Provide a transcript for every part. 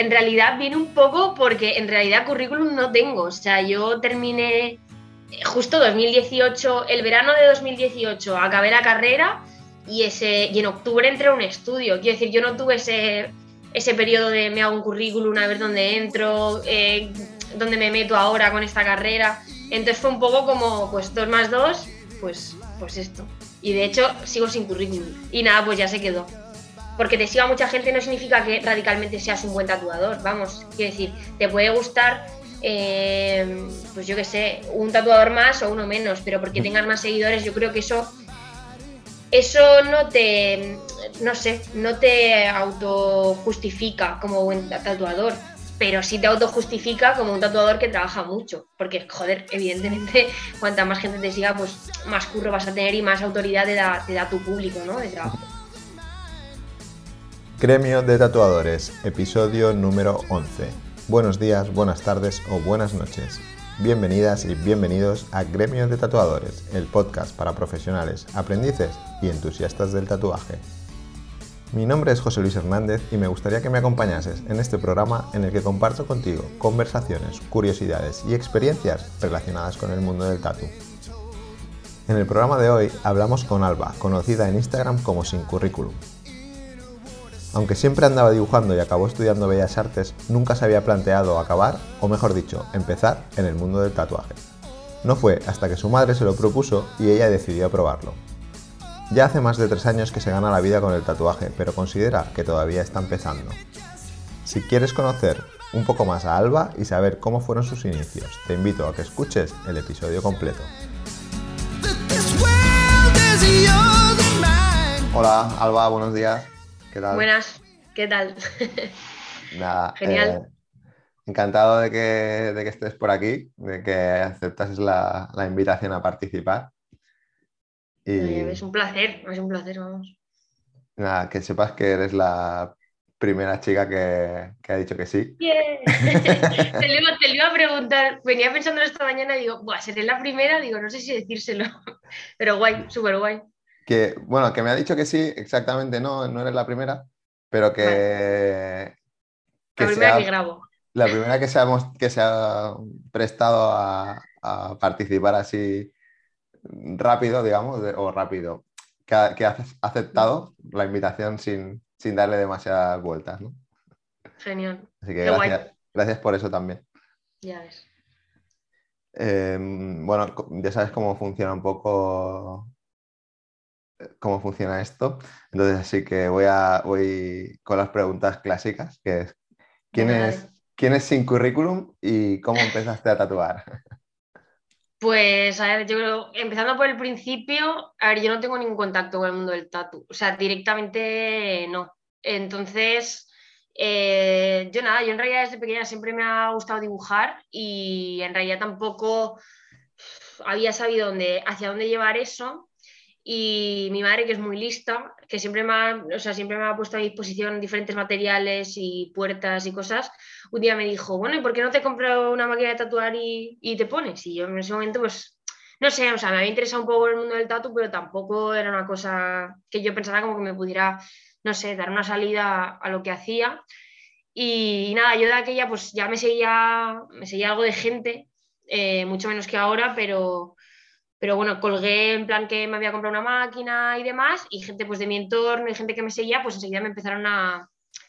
en realidad viene un poco porque en realidad currículum no tengo. O sea, yo terminé justo 2018, el verano de 2018, acabé la carrera y, ese, y en octubre entré a un estudio. Quiero decir, yo no tuve ese, ese periodo de me hago un currículum, a ver dónde entro, eh, dónde me meto ahora con esta carrera. Entonces fue un poco como, pues dos más dos, pues, pues esto. Y de hecho sigo sin currículum. Y nada, pues ya se quedó. Porque te siga mucha gente no significa que radicalmente seas un buen tatuador. Vamos, quiero decir, te puede gustar, eh, pues yo qué sé, un tatuador más o uno menos, pero porque tengas más seguidores, yo creo que eso, eso no te, no sé, no te autojustifica como buen tatuador pero sí te autojustifica como un tatuador que trabaja mucho, porque, joder, evidentemente, cuanta más gente te siga, pues más curro vas a tener y más autoridad te da, tu público, ¿no? De trabajo. Gremio de Tatuadores, episodio número 11. Buenos días, buenas tardes o buenas noches. Bienvenidas y bienvenidos a Gremio de Tatuadores, el podcast para profesionales, aprendices y entusiastas del tatuaje. Mi nombre es José Luis Hernández y me gustaría que me acompañases en este programa en el que comparto contigo conversaciones, curiosidades y experiencias relacionadas con el mundo del tatu. En el programa de hoy hablamos con Alba, conocida en Instagram como Sin Currículum. Aunque siempre andaba dibujando y acabó estudiando Bellas Artes, nunca se había planteado acabar, o mejor dicho, empezar en el mundo del tatuaje. No fue hasta que su madre se lo propuso y ella decidió probarlo. Ya hace más de tres años que se gana la vida con el tatuaje, pero considera que todavía está empezando. Si quieres conocer un poco más a Alba y saber cómo fueron sus inicios, te invito a que escuches el episodio completo. Hola Alba, buenos días. ¿Qué tal? Buenas, ¿qué tal? Nada, Genial. Eh, encantado de que, estés por aquí, de que aceptases la invitación a participar. Es un placer, es un placer, vamos. Nada, que sepas que eres la primera chica que, ha dicho que sí. te, lo iba, a preguntar, venía pensando esta mañana y digo, Buah, seré la primera, digo, no sé si decírselo, pero guay, súper guay. Que, bueno, que me ha dicho que sí, exactamente no, no eres la primera, pero que... la primera que grabo. La primera que se ha, que se ha prestado a, a participar así rápido, digamos, o rápido, que, has aceptado la invitación sin, darle demasiadas vueltas, ¿no? Genial. Así que gracias, gracias, por eso también. Ya ves. Em, bueno, ya sabes cómo funciona un poco cómo funciona esto. Entonces, así que voy, a, voy con las preguntas clásicas, que es ¿quién, es, ¿quién es sin currículum y cómo empezaste a tatuar? Pues, a ver, yo creo, empezando por el principio, a ver, yo no tengo ningún contacto con el mundo del tatu, o sea, directamente no. Entonces, eh, yo nada, yo en realidad desde pequeña siempre me ha gustado dibujar y en realidad tampoco había sabido dónde, hacia dónde llevar eso. Y mi madre, que es muy lista, que siempre me ha, o sea, siempre me ha puesto a disposición diferentes materiales y puertas y cosas, un día me dijo, bueno, ¿y por qué no te compro una máquina de tatuar y, y te pones? Y yo en ese momento, pues, no sé, o sea, me había interesado un poco el mundo del tatu, pero tampoco era una cosa que yo pensara como que me pudiera, no sé, dar una salida a lo que hacía. Y, nada, yo de aquella pues ya me seguía, me seguía algo de gente, eh, mucho menos que ahora, pero, pero bueno, colgué en plan que me había comprado una máquina y demás, y gente pues de mi entorno y gente que me seguía, pues enseguida me empezaron a,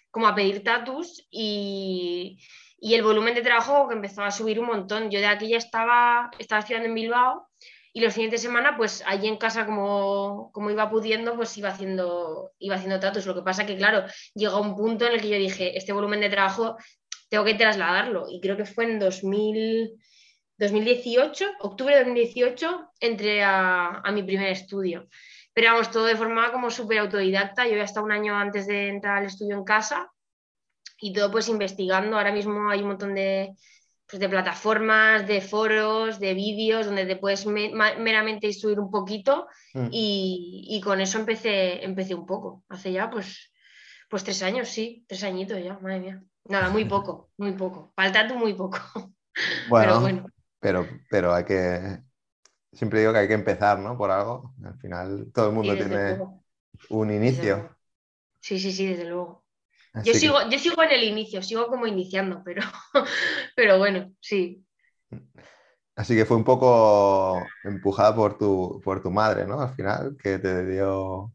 como a pedir tatus y, y, el volumen de trabajo que empezó a subir un montón. Yo de aquí ya estaba, estaba estudiando en Bilbao y los siguientes de semana, pues allí en casa como, como iba pudiendo, pues iba haciendo, iba haciendo tatus. Lo que pasa que, claro, llegó un punto en el que yo dije, este volumen de trabajo tengo que trasladarlo. Y creo que fue en 2000, 2018, octubre de 2018, entré a, a mi primer estudio. Pero vamos, todo de forma como súper autodidacta. Yo había estado un año antes de entrar al estudio en casa y todo pues investigando. Ahora mismo hay un montón de, pues, de plataformas, de foros, de vídeos donde te puedes meramente instruir un poquito mm. y, con eso empecé, empecé un poco. Hace ya pues, pues tres años, sí, tres añitos ya, madre mía. Nada, muy poco, muy poco. Falta tú muy poco. Bueno, pero, bueno. Pero, pero hay que siempre digo que hay que empezar, ¿no? Por algo. Al final todo el mundo tiene un inicio. Sí, sí, sí, desde luego. yo, sigo, yo sigo en el inicio, sigo como iniciando, pero, pero bueno, sí. Así que fue un poco empujada por tu, por tu madre, ¿no? Al final, que te dio...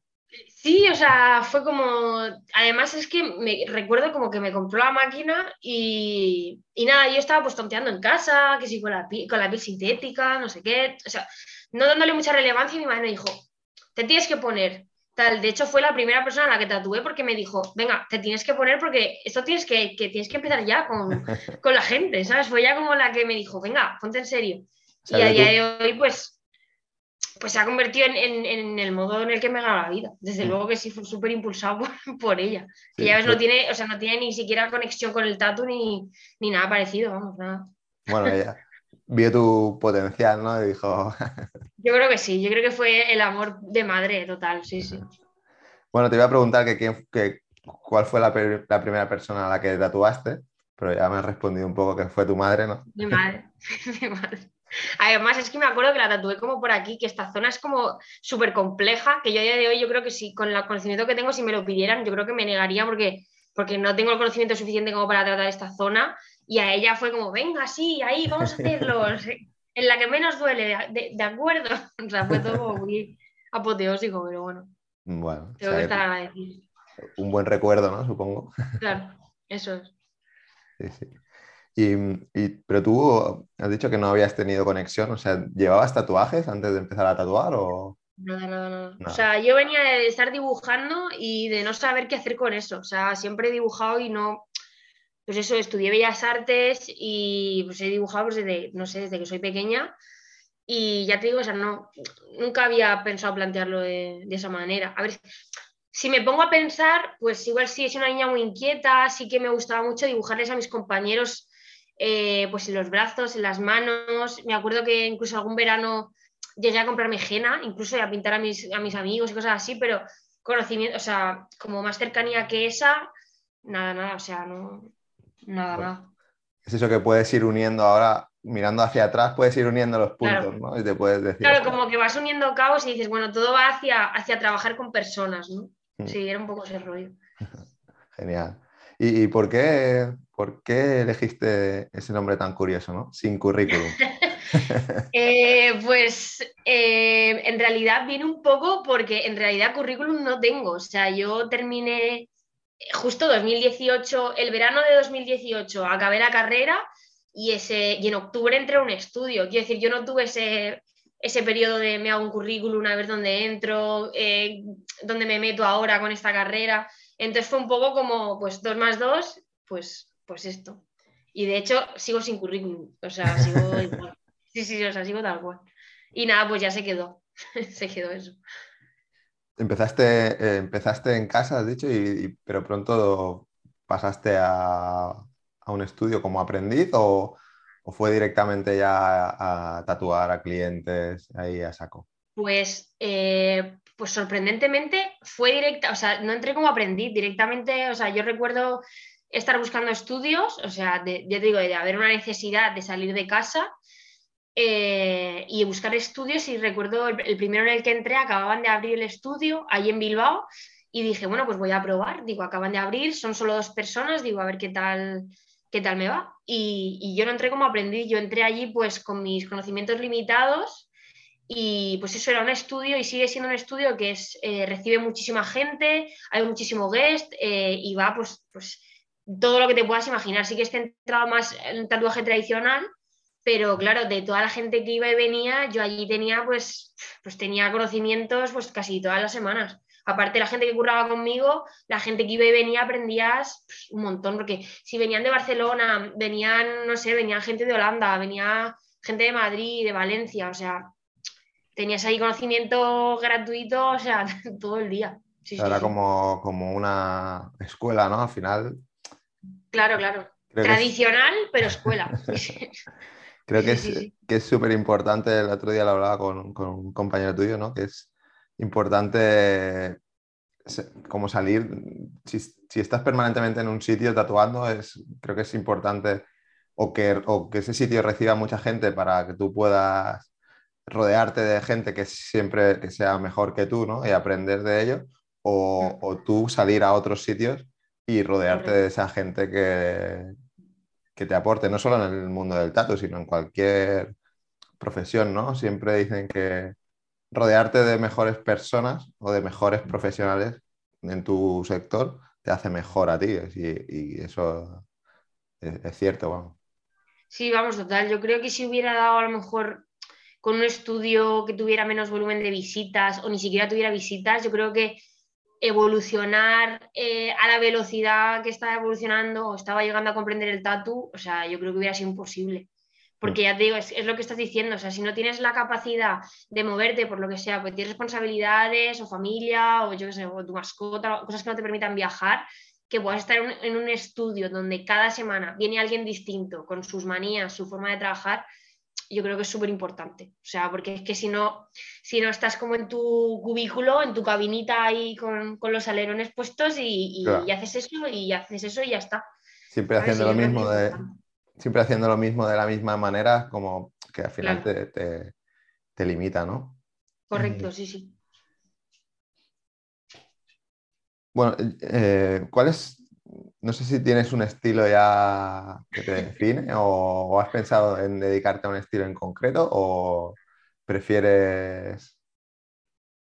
Sí, o sea, fue como... Además es que me recuerdo como que me compró la máquina y, y nada, yo estaba pues tonteando en casa, que sí, con la, con la piel sintética, no sé qué. O sea, no dándole mucha relevancia y mi madre me dijo, te tienes que poner. Tal, de hecho fue la primera persona a la que tatué porque me dijo, venga, te tienes que poner porque esto tienes que, que tienes que empezar ya con, con, la gente, ¿sabes? Fue ya como la que me dijo, venga, ponte en serio. y a día de hoy, pues, pues se ha convertido en, en, en, el modo en el que me gana la vida. Desde mm. luego que sí fue súper impulsado por, por, ella. Sí, y ya ves, no tiene, o sea, no tiene ni siquiera conexión con el tatu ni, ni nada parecido, vamos, nada. Bueno, ella vio tu potencial, ¿no? Y dijo... yo creo que sí, yo creo que fue el amor de madre total, sí, sí. Bueno, te iba a preguntar que, quién, que cuál fue la, la, primera persona a la que tatuaste, pero ya me has respondido un poco que fue tu madre, ¿no? Mi madre, mi madre. Además, es que me acuerdo que la tatué como por aquí, que esta zona es como súper compleja, que yo a día de hoy yo creo que sí, con el conocimiento que tengo, si me lo pidieran, yo creo que me negaría porque, porque no tengo el conocimiento suficiente como para tratar esta zona y a ella fue como, venga, sí, ahí, vamos a hacerlo, en la que menos duele, de, de acuerdo. O sea, fue todo muy apoteósico, pero bueno. Bueno, tengo que estar agradecido. Un buen recuerdo, ¿no? Supongo. Claro, eso es. Sí, sí. Y, y, pero tú has dicho que no habías tenido conexión, o sea, ¿llevabas tatuajes antes de empezar a tatuar o...? Nada, nada, nada. O sea, yo venía de estar dibujando y de no saber qué hacer con eso. O sea, siempre he dibujado y no, pues eso, estudié Bellas Artes y pues he dibujado pues, desde, no sé, desde que soy pequeña. Y ya te digo, o sea, no, nunca había pensado plantearlo de, de, esa manera. A ver, si me pongo a pensar, pues igual sí, es una niña muy inquieta, sí que me gustaba mucho dibujarles a mis compañeros, eh, pues en los brazos, en las manos. Me acuerdo que incluso algún verano llegué a comprarme jena, incluso a pintar a mis, a mis amigos y cosas así, pero conocimiento, o sea, como más cercanía que esa, nada, nada, o sea, no, Nada, nada. Es eso que puedes ir uniendo ahora, mirando hacia atrás, puedes ir uniendo los puntos, claro. ¿no? Y te puedes decir. Claro, como que vas uniendo cabos y dices, bueno, todo va hacia, hacia trabajar con personas, ¿no? Mm. Sí, era un poco ese rollo. Genial. ¿Y, y por, qué, por qué elegiste ese nombre tan curioso, ¿no? Sin currículum. eh, pues eh, en realidad viene un poco porque en realidad currículum no tengo. O sea, yo terminé justo 2018, el verano de 2018 acabé la carrera y, ese, y en octubre entré a un estudio. Quiero decir, yo no tuve ese, ese periodo de me hago un currículum, a ver dónde entro, eh, dónde me meto ahora con esta carrera. Entonces fue un poco como, pues dos más dos, pues, pues esto. Y de hecho sigo sin currículum, o sea, sigo igual. Sí, sí, o sea, sigo tal cual. Y nada, pues ya se quedó, se quedó eso. Empezaste, eh, empezaste en casa, has dicho, y, pero pronto pasaste a, a, un estudio como aprendiz o, o fue directamente ya a, a, tatuar a clientes ahí a saco? Pues, eh, pues sorprendentemente fue directa, o sea, no entré como aprendiz, directamente, o sea, yo recuerdo estar buscando estudios, o sea, de, te digo, de haber una necesidad de salir de casa eh, y buscar estudios y recuerdo el, primero en el que entré, acababan de abrir el estudio ahí en Bilbao y dije, bueno, pues voy a probar, digo, acaban de abrir, son solo dos personas, digo, a ver qué tal, qué tal me va. Y, yo no entré como aprendiz, yo entré allí pues con mis conocimientos limitados y pues eso era un estudio y sigue siendo un estudio que es, eh, recibe muchísima gente, hay muchísimo guest eh, y va pues, pues todo lo que te puedas imaginar. Sí que es centrado más en tatuaje tradicional, pero claro, de toda la gente que iba y venía, yo allí tenía pues, pues tenía conocimientos pues casi todas las semanas. Aparte la gente que curraba conmigo, la gente que iba y venía aprendías pues, un montón, porque si venían de Barcelona, venían, no sé, venían gente de Holanda, venía gente de Madrid, de Valencia, o sea, tenías ahí conocimiento gratuito, o sea, todo el día. Sí, Era sí, como, como una escuela, ¿no? Al final. Claro, claro. Tradicional, es... pero escuela. Creo que es que es súper importante, el otro día lo hablaba con, con, un compañero tuyo, ¿no? Que es importante como salir, si, si, estás permanentemente en un sitio tatuando, es, creo que es importante o que, o que ese sitio reciba mucha gente para que tú puedas rodearte de gente que siempre que sea mejor que tú, ¿no? Y aprender de ello, o, o tú salir a otros sitios y rodearte de esa gente que, que te aporte, no solo en el mundo del tatu, sino en cualquier profesión, ¿no? Siempre dicen que rodearte de mejores personas o de mejores profesionales en tu sector te hace mejor a ti y, eso es, cierto, vamos. Sí, vamos, total. Yo creo que si hubiera dado a lo mejor con un estudio que tuviera menos volumen de visitas o ni siquiera tuviera visitas, yo creo que evolucionar eh, a la velocidad que estaba evolucionando o estaba llegando a comprender el tatu, o sea, yo creo que hubiera sido imposible. Porque ya te digo, es, lo que estás diciendo, o sea, si no tienes la capacidad de moverte por lo que sea, pues tienes responsabilidades o familia o yo qué sé, o tu mascota, cosas que no te permitan viajar, que puedas estar en un estudio donde cada semana viene alguien distinto con sus manías, su forma de trabajar, yo creo que es súper importante. O sea, porque es que si no, si no estás como en tu cubículo, en tu cabinita ahí con, los alerones puestos y, haces eso y haces eso y ya está. Siempre haciendo lo mismo de, siempre haciendo lo mismo de la misma manera, como que al final te, limita, ¿no? Correcto, sí, sí. Bueno, eh, ¿cuál es no sé si tienes un estilo ya que te define o, has pensado en dedicarte a un estilo en concreto o prefieres,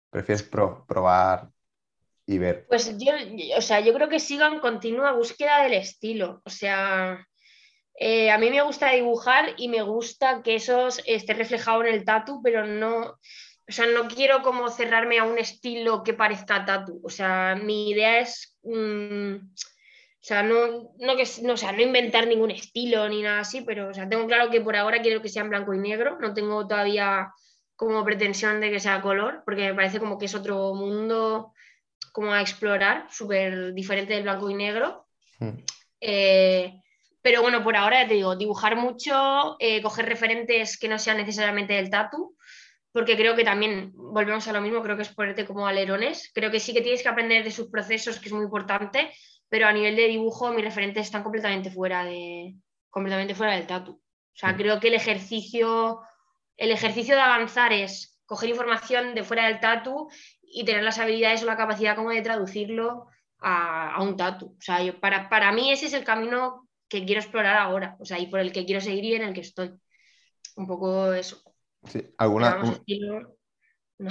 prefieres probar y ver. Pues yo, o sea, yo creo que sigo en continua búsqueda del estilo. O sea, eh, a mí me gusta dibujar y me gusta que eso esté reflejado en el tatu, pero no, o sea, no quiero como cerrarme a un estilo que parezca tatu. O sea, mi idea es... Mm, o sea, no, no, que, no, sea, no inventar ningún estilo ni nada así, pero o sea, tengo claro que por ahora quiero que sea en blanco y negro. No tengo todavía como pretensión de que sea color, porque me parece como que es otro mundo como a explorar, súper diferente del blanco y negro. Hmm. Eh, pero bueno, por ahora te digo, dibujar mucho, eh, coger referentes que no sean necesariamente del tatu, porque creo que también, volvemos a lo mismo, creo que es ponerte como alerones. Creo que sí que tienes que aprender de sus procesos, que es muy importante, pero a nivel de dibujo mis referentes están completamente fuera, de, completamente fuera del tatu. O sea, mm. creo que el ejercicio, el ejercicio de avanzar es coger información de fuera del tatu y tener las habilidades o la capacidad como de traducirlo a, un tatu. O sea, para, para mí ese es el camino que quiero explorar ahora, o sea, y por el que quiero seguir y en el que estoy. Un poco eso. Sí, alguna... No.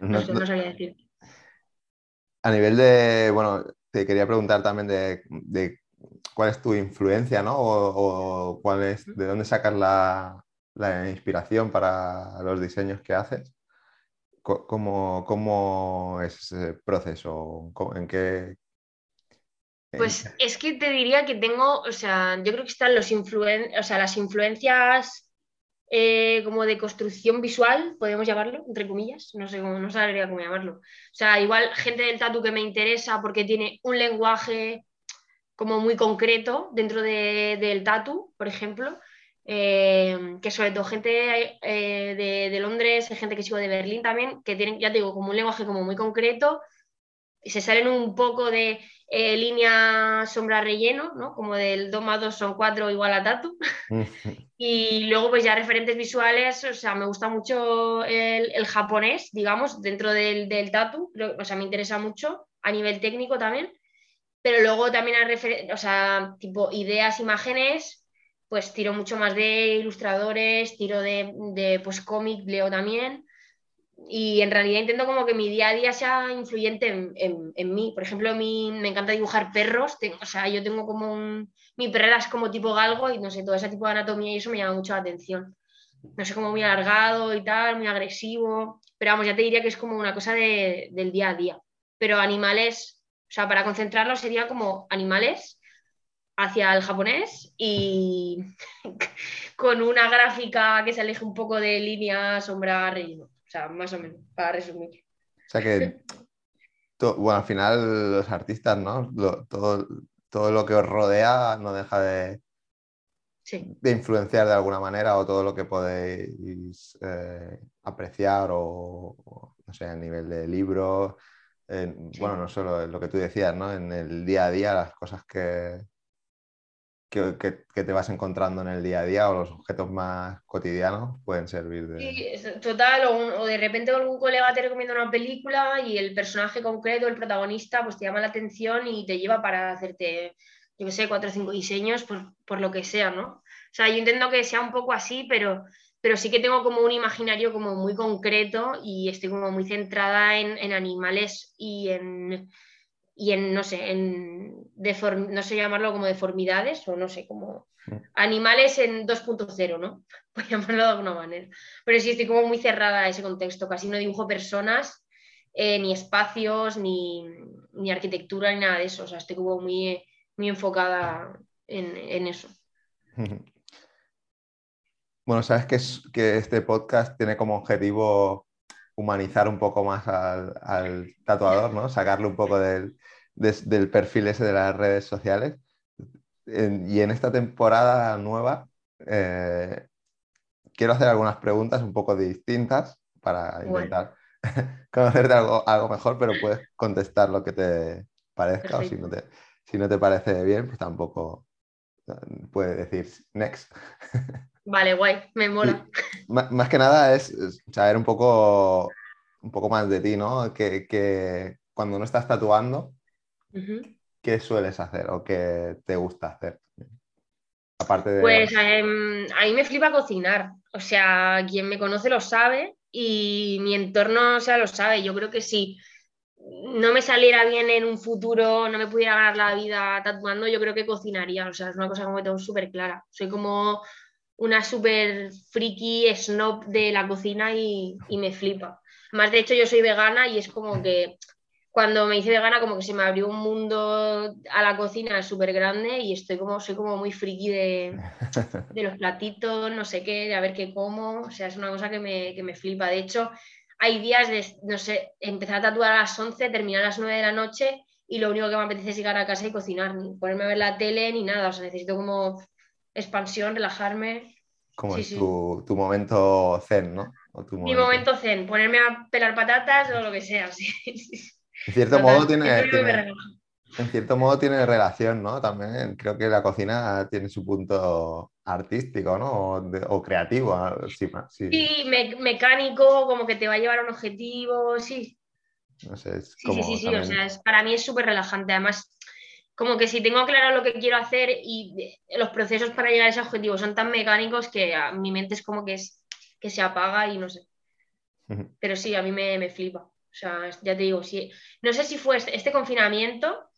no, no, sabía decir. A nivel de, bueno, te quería preguntar también de, cuál es tu influencia, ¿no? O, cuál es, de dónde sacas la, inspiración para los diseños que haces. ¿Cómo, cómo es ese proceso? ¿En qué, pues es que te diría que tengo, o sea, yo creo que están los influen o sea, las influencias eh, como de construcción visual, podemos llamarlo, entre comillas, no sé cómo, no sabría cómo llamarlo. O sea, igual gente del tatu que me interesa porque tiene un lenguaje como muy concreto dentro del tatu, por ejemplo, eh, que sobre todo gente eh, de, de, Londres, gente que sigo de Berlín también, que tienen, ya te digo, como un lenguaje como muy concreto, se salen un poco de eh, línea sombra relleno, ¿no? Como del 2 más 2 son 4 igual a tatu. y luego pues ya referentes visuales, o sea, me gusta mucho el, japonés, digamos, dentro del, del tatu, o sea, me interesa mucho a nivel técnico también. Pero luego también a o sea, tipo ideas, imágenes, pues tiro mucho más de ilustradores, tiro de, de pues cómic, leo también y en realidad intento como que mi día a día sea influyente en, mí. Por ejemplo, a mí me encanta dibujar perros, o sea, yo tengo como un... Mi perrera es como tipo galgo y no sé, todo ese tipo de anatomía y eso me llama mucho la atención. No sé, como muy alargado y tal, muy agresivo, pero vamos, ya te diría que es como una cosa del día a día. Pero animales, o sea, para concentrarlo sería como animales hacia el japonés y con una gráfica que se aleje un poco de línea, sombra, relleno. O sea, más o menos, para resumir. O sea que, bueno, al final los artistas, ¿no? todo, todo lo que os rodea no deja de, de influenciar de alguna manera o todo lo que podéis eh, apreciar o, no sé, a nivel de libros. Bueno, no solo lo que tú decías, ¿no? En el día a día, las cosas que, que, te vas encontrando en el día a día o los objetos más cotidianos pueden servir de... Sí, total, o, de repente algún colega te recomienda una película y el personaje concreto, el protagonista, pues te llama la atención y te lleva para hacerte, yo qué sé, cuatro o cinco diseños por, por lo que sea, ¿no? O sea, yo intento que sea un poco así, pero, pero sí que tengo como un imaginario como muy concreto y estoy como muy centrada en, en animales y en y en, no sé, en no sé llamarlo como deformidades o no sé, como mm. animales en 2.0, ¿no? Por llamarlo de alguna manera. Pero sí estoy como muy cerrada a ese contexto, casi no dibujo personas, eh, ni espacios, ni, arquitectura, ni nada de eso. O sea, estoy como muy, muy enfocada en, eso. Bueno, sabes que, es, que este podcast tiene como objetivo humanizar un poco más al, tatuador, ¿no? Sacarle un poco del, del perfil ese de las redes sociales. y en esta temporada nueva eh, quiero hacer algunas preguntas un poco distintas para intentar conocerte algo, algo, mejor, pero puedes contestar lo que te parezca o si no te, si no te parece bien, pues tampoco eh, puedes decir next. Vale, guay, me mola. más, que nada es saber un poco, un poco más de ti, ¿no? Que, que cuando no estás tatuando, ¿qué sueles hacer o qué te gusta hacer? Aparte de... Pues em, a mí me flipa cocinar. O sea, quien me conoce lo sabe y mi entorno o sea, lo sabe. Yo creo que si no me saliera bien en un futuro, no me pudiera ganar la vida tatuando, yo creo que cocinaría. O sea, es una cosa como que tengo súper clara. Soy como una súper friki snob de la cocina y, y, me flipa. Más de hecho, yo soy vegana y es como que cuando me hice vegana como que se me abrió un mundo a la cocina súper grande y estoy como, soy como muy friki de, de, los platitos, no sé qué, de a ver qué como, o sea, es una cosa que me, que me flipa. De hecho, hay días de, no sé, empezar a tatuar a las 11, terminar a las 9 de la noche y lo único que me apetece es llegar a casa y cocinar, ni ponerme a ver la tele ni nada, o sea, necesito como expansión, relajarme. Como es Tu, tu, momento zen, ¿no? Mi momento zen, ponerme a pelar patatas o lo que sea, sí. En cierto modo tiene, en cierto modo tiene relación, ¿no? También creo que la cocina tiene su punto artístico, ¿no? O, creativo. Sí, sí. mecánico, como que te va a llevar a un objetivo, sí. No sé, sí, sí, sí, sí, o sea, para mí es súper relajante. Además, como que si tengo claro lo que quiero hacer y los procesos para llegar a ese objetivo son tan mecánicos que a mi mente es como que, es, que se apaga y no sé. Pero sí, a mí me, me flipa. O sea, ya te digo, sí. No sé si fue este, este confinamiento,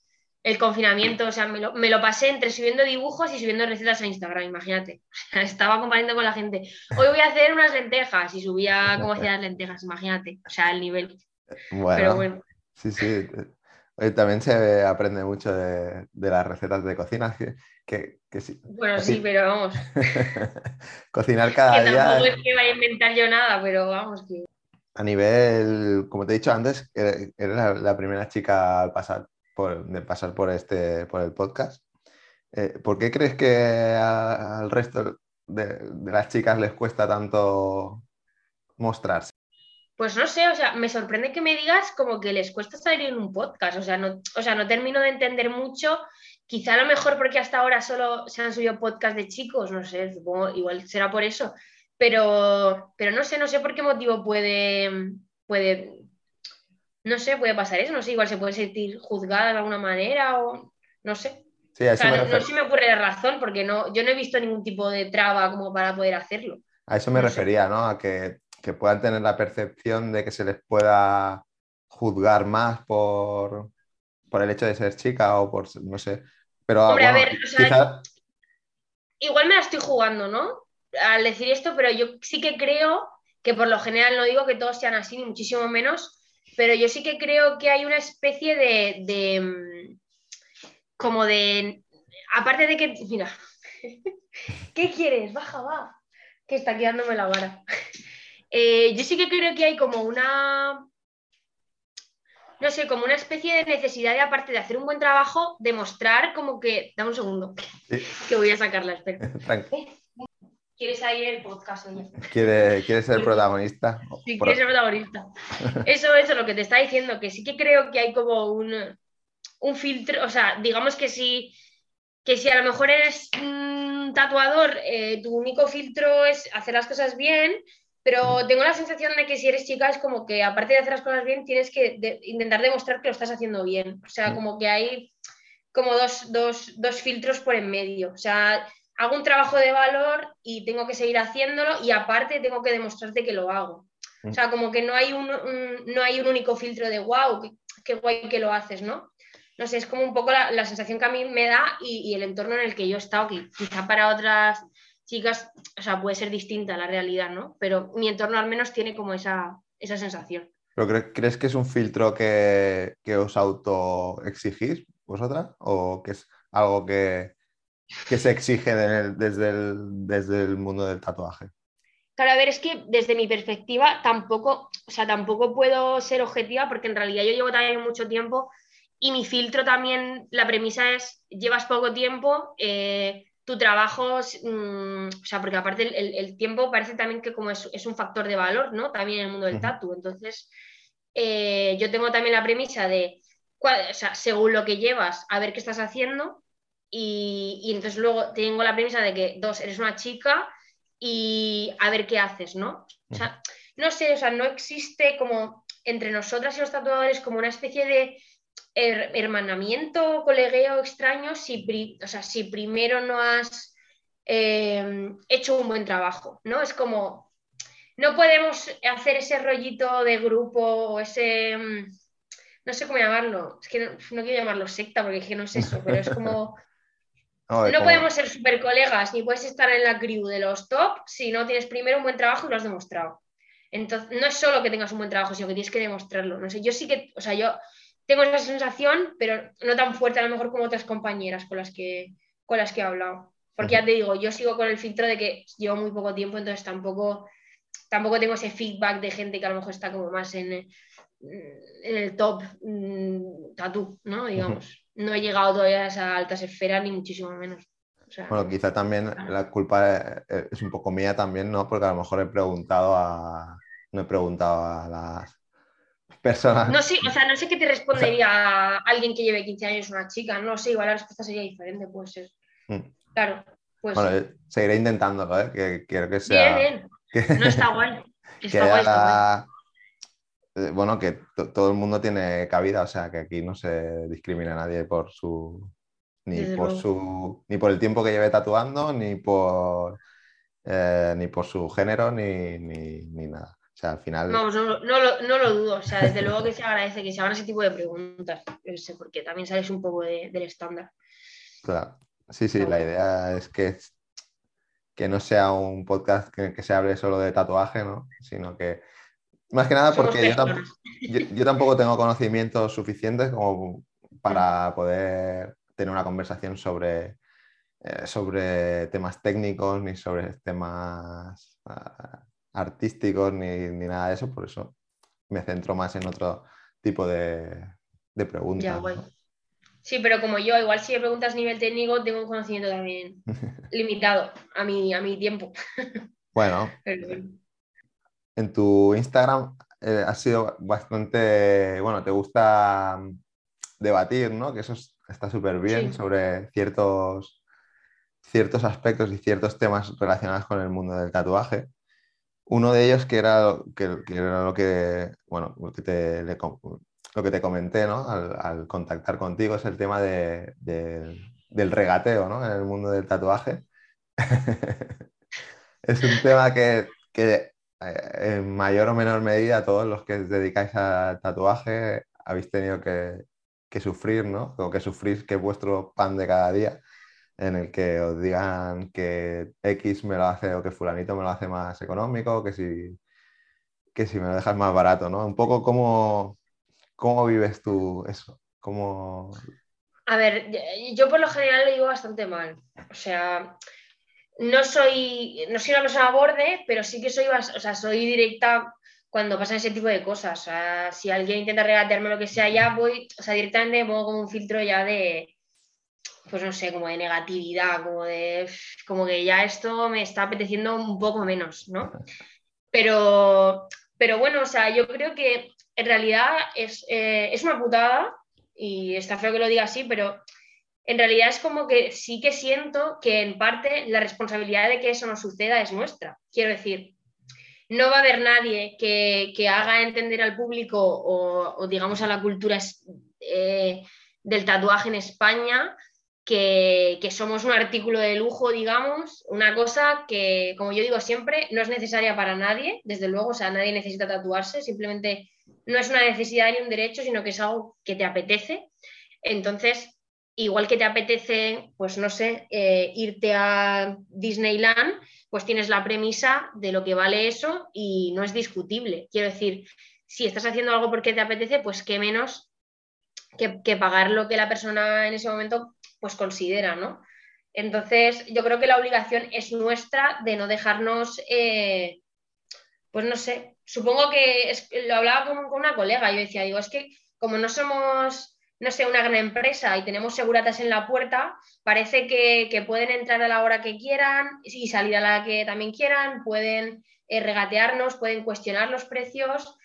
el confinamiento, o sea, me lo, pasé entre subiendo dibujos y subiendo recetas a Instagram, imagínate. estaba compartiendo con la gente. Hoy voy a hacer unas lentejas y subía cómo hacía las lentejas, imagínate. O sea, el nivel. Bueno, Pero bueno. Sí, sí. también se aprende mucho de, las recetas de cocina. Que, sí. Bueno, sí, pero vamos. Cocinar cada que día. Tampoco es que vaya a inventar yo nada, pero vamos que a nivel, como te he dicho antes, eres la, primera chica al pasar por, de pasar por, este, por el podcast. Eh, ¿Por qué crees que al resto de, las chicas les cuesta tanto mostrarse? Pues no sé, o sea, me sorprende que me digas como que les cuesta salir en un podcast, o sea, no, o sea, no termino de entender mucho, quizá a lo mejor porque hasta ahora solo se han subido podcast de chicos, no sé, supongo, igual será por eso, pero, pero no sé, no sé por qué motivo puede, puede, no sé, puede pasar eso, no sé, igual se puede sentir juzgada de alguna manera o no sé. Sí, no, si me ocurre la razón, porque no, yo no he visto ningún tipo de traba como para poder hacerlo. A eso me refería, ¿no? A que, puedan tener la percepción de que se les pueda juzgar más por, el hecho de ser chica o por, no sé. Pero, Hombre, a ver, igual me la estoy jugando, ¿no? Al decir esto, pero yo sí que creo que por lo general no digo que todos sean así, ni muchísimo menos, pero yo sí que creo que hay una especie de, mm, como de, aparte de que, mira, ¿qué quieres? Baja, va, que está quedándome la vara. Eh, yo sí que creo que hay como una, no sé, como una especie de necesidad de, aparte de hacer un buen trabajo, demostrar como que, dame un segundo, que voy a sacarla, espera. ¿Quieres salir el podcast, ¿Quiere, ser protagonista? Sí, quiere ser protagonista. Eso, eso, lo que te está diciendo, que sí que creo que hay como un, un filtro, o sea, digamos que si que si a lo mejor eres un tatuador, eh, tu único filtro es hacer las cosas bien, pero tengo la sensación de que si eres chica es como que aparte de hacer las cosas bien, tienes que intentar demostrar que lo estás haciendo bien. O sea, como que hay como dos, dos, filtros por en medio. O sea, hago un trabajo de valor y tengo que seguir haciéndolo y aparte tengo que demostrarte que lo hago. O sea, como que no hay un, no hay un único filtro de wow, qué, guay que lo haces, ¿no? No sé, es como un poco la, sensación que a mí me da y, el entorno en el que yo he estado, que quizá para otras chicas, o sea, puede ser distinta la realidad, ¿no? Pero mi entorno al menos tiene como esa, esa sensación. ¿Pero crees que es un filtro que, que os autoexigís vosotras? ¿O que es algo que, que se exige desde, el, desde el mundo del tatuaje? Claro, a ver, es que desde mi perspectiva tampoco, o sea, tampoco puedo ser objetiva porque en realidad yo llevo también mucho tiempo y mi filtro también, la premisa es, llevas poco tiempo, eh, tu trabajo, mm, o sea, porque aparte el, tiempo parece también que como es, un factor de valor, ¿no? También en el mundo del tatu. Entonces, eh, yo tengo también la premisa de, o sea, según lo que llevas, a ver qué estás haciendo. Y, entonces luego tengo la premisa de que, dos, eres una chica y a ver qué haces, ¿no? O sea, no sé, o sea, no existe como entre nosotras y los tatuadores como una especie de hermanamiento, colegueo extraño si, o sea, si primero no has eh, hecho un buen trabajo, ¿no? Es como, no podemos hacer ese rollito de grupo o ese, mm, no sé cómo llamarlo, es que no, quiero llamarlo secta porque es que no es eso, pero es como... No, podemos ser super colegas ni puedes estar en la crew de los top si no tienes primero un buen trabajo y lo has demostrado. Entonces, no es solo que tengas un buen trabajo, sino que tienes que demostrarlo. No sé, yo sí que, o sea, yo tengo esa sensación, pero no tan fuerte a lo mejor como otras compañeras con las que, con las que he hablado. Porque ya te digo, yo sigo con el filtro de que llevo muy poco tiempo, entonces tampoco, tampoco tengo ese feedback de gente que a lo mejor está como más en, en el top mm, tatú, ¿no? Digamos. No he llegado todavía a esa altas esferas, ni muchísimo menos. bueno, quizá también la culpa es un poco mía también, ¿no? Porque a lo mejor he preguntado a... No he preguntado a las personas. No sé, o sea, no sé qué te respondería alguien que lleve 15 años una chica, no sé, igual la respuesta sería diferente, puede ser. Mm. Claro, pues. Bueno, eh, seguiré intentándolo, ¿eh? Que quiero que sea. Bien, bien. No está guay. Está guay, está guay. Eh, bueno, que todo el mundo tiene cabida, o sea, que aquí no se discrimina a nadie por su. Ni por su. ni por el tiempo que lleve tatuando, ni por. Eh, ni por su género, ni, ni nada. O sea, al final. no, no, lo, dudo. O sea, desde luego que se agradece que se hagan ese tipo de preguntas. sé, porque también sales un poco del estándar. Claro. Sí, sí, la idea es que, que no sea un podcast que, se hable solo de tatuaje, ¿no? Sino que. Más que nada porque yo, tampoco tengo conocimientos suficientes como para mm. poder tener una conversación sobre, eh, sobre temas técnicos ni sobre temas ah, artísticos ni, nada de eso, por eso me centro más en otro tipo de, preguntas. Sí, pero como yo, igual si me preguntas a nivel técnico, tengo un conocimiento también limitado a mi, a mi tiempo. Bueno, en tu Instagram eh, ha sido bastante, bueno, te gusta debatir, ¿no? Que eso está súper bien sobre ciertos, ciertos aspectos y ciertos temas relacionados con el mundo del tatuaje. Uno de ellos que era, que, era lo que, bueno, lo que te, lo que te comenté ¿no? al, contactar contigo es el tema de, del regateo ¿no? en el mundo del tatuaje. es un tema que, que, en mayor o menor medida todos los que os dedicáis al tatuaje habéis tenido que, sufrir, ¿no? O que sufrís que es vuestro pan de cada día en el que os digan que X me lo hace o que fulanito me lo hace más económico, que si, que si me lo dejas más barato, ¿no? Un poco cómo, cómo vives tú eso, cómo... A ver, yo por lo general lo digo bastante mal. O sea, no soy, no soy una persona borde, pero sí que soy, o sea, soy directa cuando pasan ese tipo de cosas. Si alguien intenta regatearme lo que sea, ya voy, o sea, directamente me pongo como un filtro ya de, pues no sé, como de negatividad, como de, como que ya esto me está apeteciendo un poco menos, ¿no? Pero, pero bueno, o sea, yo creo que en realidad es, eh, es una putada y está feo que lo diga así, pero en realidad es como que sí que siento que en parte la responsabilidad de que eso no suceda es nuestra. Quiero decir, no va a haber nadie que, haga entender al público o, digamos a la cultura eh, del tatuaje en España que, somos un artículo de lujo, digamos, una cosa que, como yo digo siempre, no es necesaria para nadie, desde luego, o sea, nadie necesita tatuarse, simplemente no es una necesidad ni un derecho, sino que es algo que te apetece. Entonces, igual que te apetece, pues no sé, eh, irte a Disneyland, pues tienes la premisa de lo que vale eso y no es discutible. Quiero decir, si estás haciendo algo porque te apetece, pues qué menos que, pagar lo que la persona en ese momento pues considera, ¿no? Entonces, yo creo que la obligación es nuestra de no dejarnos, eh, pues no sé, supongo que lo hablaba con, con, una colega, yo decía, digo, es que como no somos, no sé, una gran empresa y tenemos seguratas en la puerta, parece que, que pueden entrar a la hora que quieran y salir a la que también quieran, pueden eh, regatearnos, pueden cuestionar los precios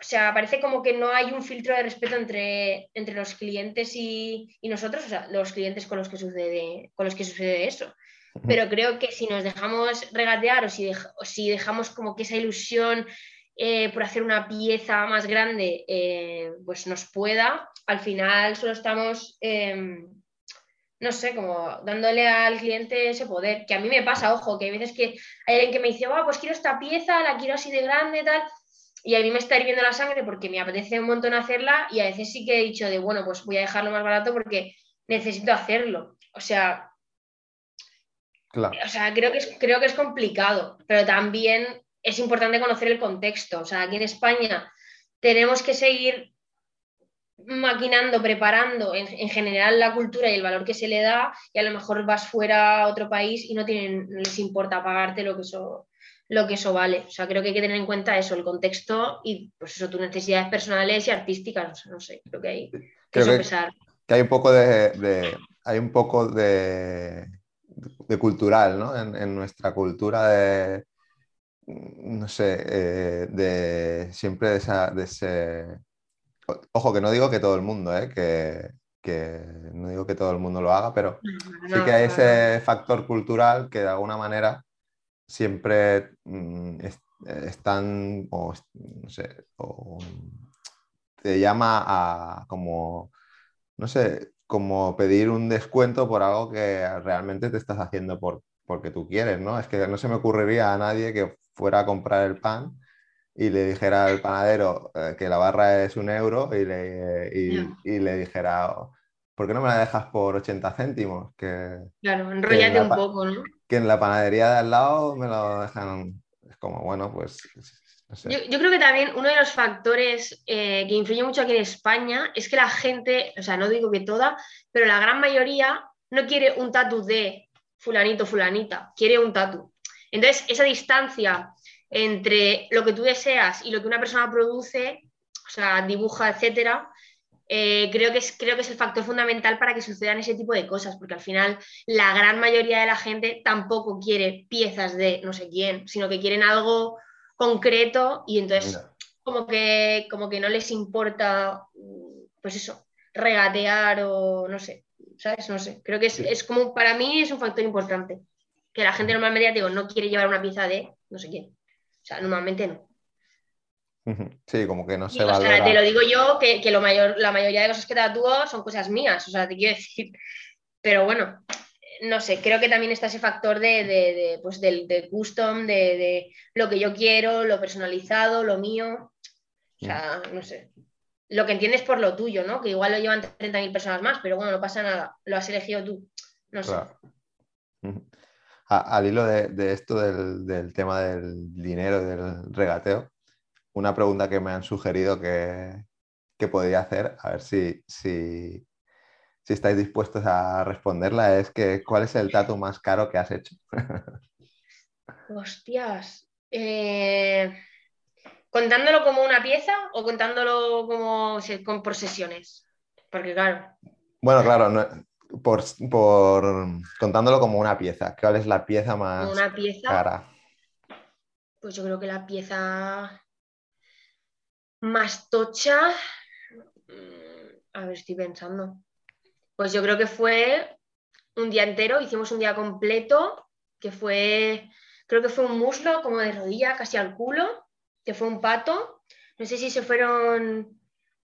o sea, parece como que no hay un filtro de respeto entre, entre los clientes y, nosotros, o sea, los clientes con los que sucede, con los que sucede eso. Pero creo que si nos dejamos regatear o si, si dejamos como que esa ilusión eh, por hacer una pieza más grande, eh, pues nos pueda, al final solo estamos, em, no sé, como dándole al cliente ese poder, que a mí me pasa, ojo, que hay veces que hay alguien que me dice, pues quiero esta pieza, la quiero así de grande, tal, y a mí me está hirviendo la sangre porque me apetece un montón hacerla y a veces sí que he dicho de, bueno, pues voy a dejarlo más barato porque necesito hacerlo. O sea, o sea creo, que es, creo que es complicado, pero también es importante conocer el contexto. O sea, aquí en España tenemos que seguir maquinando, preparando en, general la cultura y el valor que se le da y a lo mejor vas fuera a otro país y no, tienen, no les importa pagarte lo que eso lo que eso vale. O sea, creo que hay que tener en cuenta eso, el contexto y pues eso, tus necesidades personales y artísticas. no sé, creo que hay que sopesar. Que, hay un poco de, hay un poco de, de cultural, ¿no? En, nuestra cultura de no sé, eh, de siempre de, esa, de ese... Ojo, que no digo que todo el mundo, ¿eh? que, que no digo que todo el mundo lo haga, pero sí que hay ese factor cultural que de alguna manera siempre mm, están, o, no sé, te llama a como, no sé, como pedir un descuento por algo que realmente te estás haciendo por, porque tú quieres, ¿no? Es que no se me ocurriría a nadie que fuera a comprar el pan y le dijera al panadero eh, que la barra es un euro y le, y, le dijera, ¿por qué no me la dejas por 80 céntimos? Que, claro, enrollate un poco, ¿no? que en la panadería de al lado me lo dejan. Es como, bueno, pues. Yo, creo que también uno de los factores eh, que influye mucho aquí en España es que la gente, o sea, no digo que toda, pero la gran mayoría no quiere un tatu de fulanito, fulanita, quiere un tatu. Entonces, esa distancia entre lo que tú deseas y lo que una persona produce, o sea, dibuja, etcétera, eh, creo, que es, creo que es el factor fundamental para que sucedan ese tipo de cosas, porque al final la gran mayoría de la gente tampoco quiere piezas de no sé quién, sino que quieren algo concreto y entonces como que, como que no les importa, pues eso, regatear o no sé, ¿sabes? No sé, creo que es, como, para mí es un factor importante, que la gente normalmente, digo, no quiere llevar una pieza de no sé quién, sea, normalmente no. Sí, como que no se va te lo digo yo, que, lo mayor, la mayoría de cosas que tatúo son cosas mías, o sea, te quiero decir. Pero bueno, no sé, creo que también está ese factor de, pues del, custom, de, lo que yo quiero, lo personalizado, lo mío. O sea, no sé. Lo que entiendes por lo tuyo, ¿no? Que igual lo llevan 30.000 personas más, pero bueno, no pasa nada. Lo has elegido tú. No sé. Al hilo de, esto del, del, tema del dinero, del regateo, una pregunta que me han sugerido que, podría hacer, a ver si, si, estáis dispuestos a responderla, es que ¿cuál es el tatu más caro que has hecho? Hostias. Eh, ¿Contándolo como una pieza o contándolo como por sesiones? Porque claro. Bueno, claro, por, contándolo como una pieza. ¿Cuál es la pieza más una pieza, cara? Pues yo creo que la pieza más tocha. Mm, a ver, estoy pensando. Pues yo creo que fue un día entero, hicimos un día completo, que fue, creo que fue un muslo como de rodilla casi al culo, que fue un pato. No sé si se fueron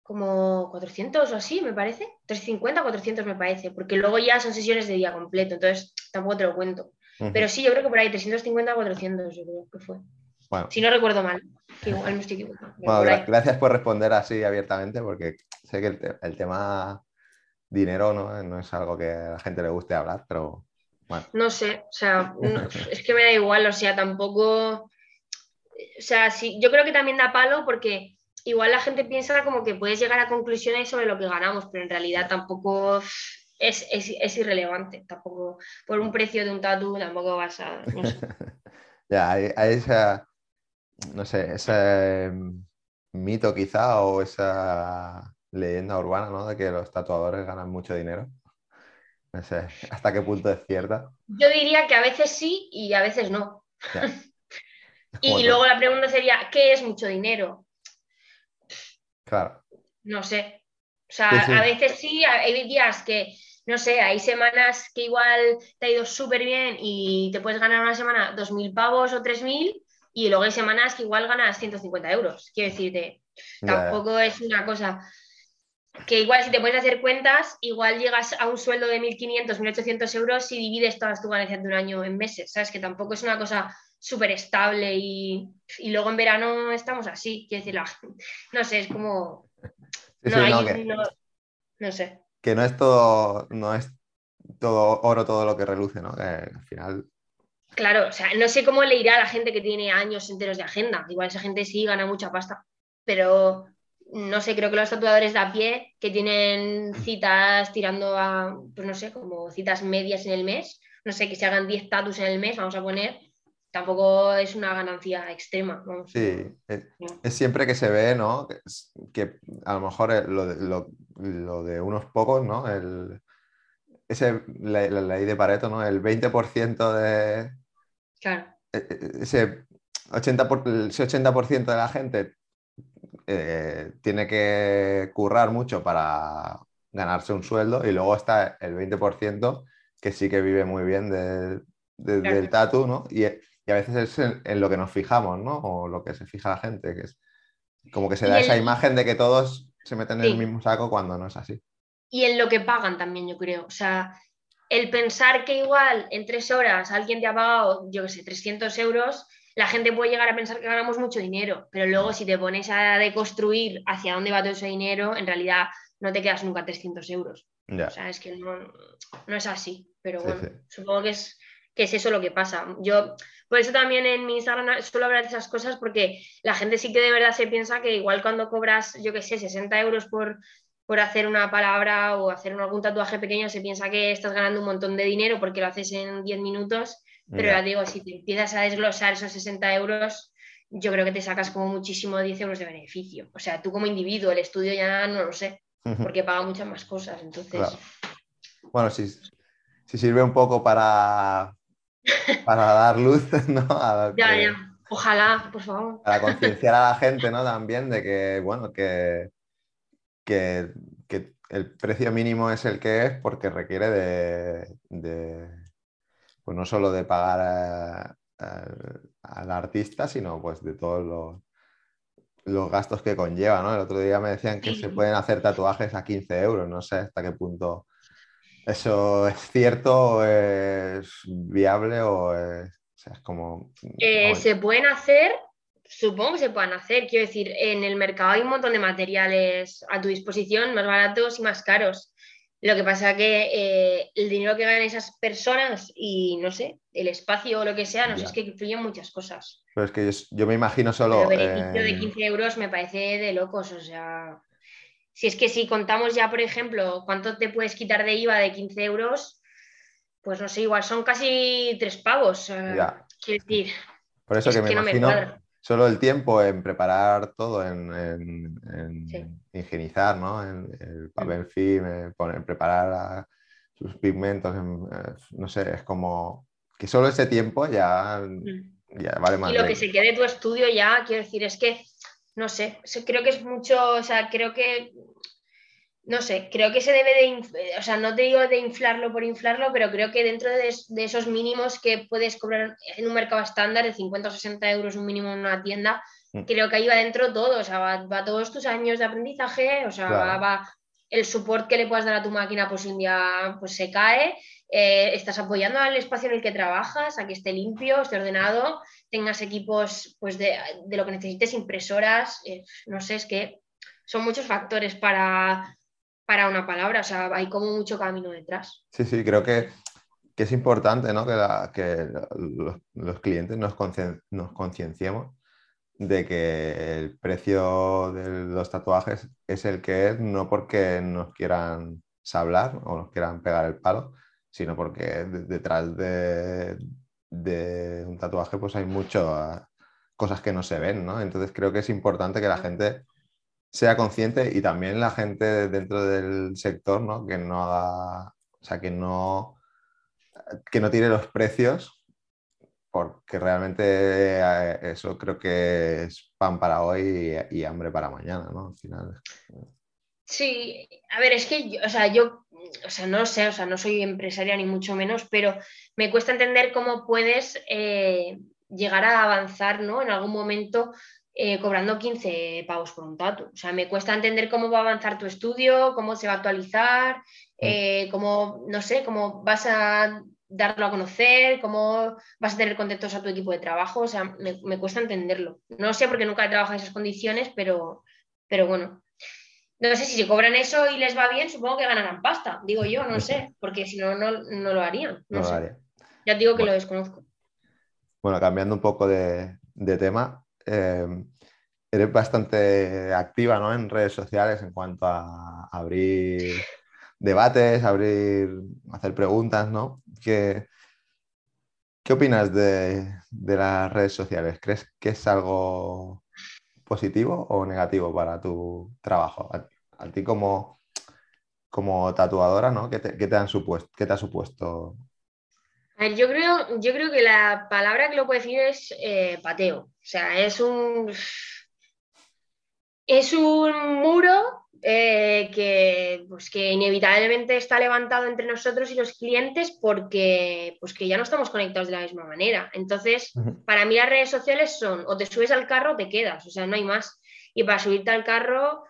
como 400 o así, me parece. 350, 400 me parece, porque luego ya son sesiones de día completo, entonces tampoco te lo cuento. Pero sí, yo creo que por ahí 350, 400, yo creo que fue. Bueno. Si no recuerdo mal, igual me estoy equivocando. Bueno, gracias por responder así abiertamente, porque sé que el, tema dinero ¿no? no, es algo que a la gente le guste hablar, pero bueno. No sé, o sea, es que me da igual, o sea, tampoco. O sea, sí, yo creo que también da palo porque igual la gente piensa como que puedes llegar a conclusiones sobre lo que ganamos, pero en realidad tampoco es, irrelevante. Tampoco por un precio de un tatu tampoco vas a. No sé. ya, hay, esa. No sé, ese em, mito quizá o esa leyenda urbana, ¿no? De que los tatuadores ganan mucho dinero. No sé hasta qué punto es cierta. Yo diría que a veces sí y a veces no. y luego la pregunta sería, ¿qué es mucho dinero? Claro. No sé. O sea, a veces sí, hay días que, no sé, hay semanas que igual te ha ido súper bien y te puedes ganar una semana 2.000 pavos o 3.000 y luego hay semanas que igual ganas 150 euros. Quiero decirte, tampoco es una cosa que igual si te puedes hacer cuentas, igual llegas a un sueldo de 1.500, 1.800 euros si divides todas tu ganancias de un año en meses, ¿sabes? Que tampoco es una cosa súper estable y, luego en verano estamos así, quiero decir, no sé, es como... no, sé. Que no es todo, no es todo oro todo lo que reluce, ¿no? Que al final... Claro, o sea, no sé cómo le irá a la gente que tiene años enteros de agenda. Igual esa gente sí gana mucha pasta, pero no sé, creo que los tatuadores de a pie que tienen citas tirando a, pues no sé, como citas medias en el mes, no sé, que se hagan 10 tatus en el mes, vamos a poner, tampoco es una ganancia extrema. Sí, es, siempre que se ve, ¿no? Que, a lo mejor lo, de unos pocos, ¿no? El, ese, la, ley de Pareto, ¿no? El 20% de... Claro. E, e, ese 80%, ese 80 de la gente eh, tiene que currar mucho para ganarse un sueldo y luego está el 20% que sí que vive muy bien del tatu, ¿no? Y, y a veces es en, lo que nos fijamos, ¿no? O lo que se fija la gente, que es como que se da esa imagen de que todos se meten en el mismo saco cuando no es así. Y en lo que pagan también, yo creo. O sea, el pensar que igual en tres horas alguien te ha pagado, yo qué sé, 300 euros, la gente puede llegar a pensar que ganamos mucho dinero, pero luego si te pones a deconstruir hacia dónde va todo ese dinero, en realidad no te quedas nunca 300 euros. O sea, es que no, es así, pero bueno, supongo que es, que es eso lo que pasa. Yo por eso también en mi Instagram suelo hablar de esas cosas porque la gente sí que de verdad se piensa que igual cuando cobras, yo qué sé, 60 euros por, por hacer una palabra o hacer algún tatuaje pequeño, se piensa que estás ganando un montón de dinero porque lo haces en 10 minutos. Pero ya digo, si te empiezas a desglosar esos 60 euros, yo creo que te sacas como muchísimo 10 euros de beneficio. O sea, tú como individuo, el estudio ya no lo sé, porque paga muchas más cosas. Entonces. Bueno, si, si sirve un poco para para dar luz, ¿no? ya, ya. Ojalá, por favor. Para concienciar a la gente, ¿no? También de que, bueno, que, que, el precio mínimo es el que es porque requiere de, pues no solo de pagar al artista, sino pues de todos los, los gastos que conlleva, ¿no? El otro día me decían que se pueden hacer tatuajes a 15 euros, no sé hasta qué punto ¿Eso es cierto, es viable o es, como... Eh, se pueden hacer, supongo que se pueden hacer, quiero decir, en el mercado hay un montón de materiales a tu disposición, más baratos y más caros. Lo que pasa que eh, el dinero que ganan esas personas y, no sé, el espacio o lo que sea, no sé, es que influyen muchas cosas. Pero es que yo, me imagino solo... El beneficio de 15 euros me parece de locos, o sea... Si es que si contamos ya, por ejemplo, cuánto te puedes quitar de IVA de 15 euros, pues no sé, igual son casi tres pavos. Eh, quiero decir. Por eso que me imagino solo el tiempo en preparar todo, en, higienizar, ¿no? En el papel film, en, preparar sus pigmentos, eh, no sé, es como que solo ese tiempo ya, mm. ya vale más. Y lo que se quede tu estudio ya, quiero decir, es que no sé, creo que es mucho, o sea, creo que no sé, creo que se debe de, o sea, no te digo de inflarlo por inflarlo, pero creo que dentro de, esos mínimos que puedes cobrar en un mercado estándar de 50 o 60 euros un mínimo en una tienda, mm. creo que ahí va dentro todo, o sea, va, todos tus años de aprendizaje, o sea, va, el support que le puedas dar a tu máquina, pues un día pues, se cae, eh, estás apoyando al espacio en el que trabajas, a que esté limpio, esté ordenado, tengas equipos pues, de, lo que necesites, impresoras, eh, no sé, es que son muchos factores para para una palabra, o sea, hay como mucho camino detrás. Sí, sí, creo que, es importante ¿no? que, que los, clientes nos, nos concienciemos de que el precio de los tatuajes es el que es, no porque nos quieran sablar o nos quieran pegar el palo, sino porque detrás de, de un tatuaje pues hay muchas cosas que no se ven, ¿no? Entonces creo que es importante que la gente sea consciente y también la gente dentro del sector, ¿no? Que no haga, o sea, que no, que no tire los precios, porque realmente eh, eso creo que es pan para hoy y, hambre para mañana, ¿no? Al final. Sí, a ver, es que, o sea, yo, o sea, no sé, o sea, no soy empresaria ni mucho menos, pero me cuesta entender cómo puedes eh, llegar a avanzar, ¿no? En algún momento eh, cobrando 15 pavos por un tatu. O sea, me cuesta entender cómo va a avanzar tu estudio, cómo se va a actualizar, mm. eh, cómo, no sé, cómo vas a darlo a conocer, cómo vas a tener contentos a tu equipo de trabajo. O sea, me, cuesta entenderlo. No sé porque nunca he trabajado en esas condiciones, pero, pero bueno. No sé si se cobran eso y les va bien, supongo que ganarán pasta, digo yo, no sé, porque si no, no, lo harían. No, sé. Ya digo que lo desconozco. Bueno, cambiando un poco de, de tema, Em, eres bastante activa ¿no? en redes sociales en cuanto a abrir debates, abrir, hacer preguntas, ¿no? ¿Qué, qué opinas de, las redes sociales? ¿Crees que es algo positivo o negativo para tu trabajo? A, ti como, como tatuadora, ¿no? ¿Qué te, han supuesto, qué te ha supuesto a ver, yo creo, yo creo que la palabra que lo puedo decir es eh, pateo. O sea, es un. Es un muro eh, que, pues, que inevitablemente está levantado entre nosotros y los clientes porque pues, que ya no estamos conectados de la misma manera. Entonces, para mí las redes sociales son o te subes al carro o te quedas, o sea, no hay más. Y para subirte al carro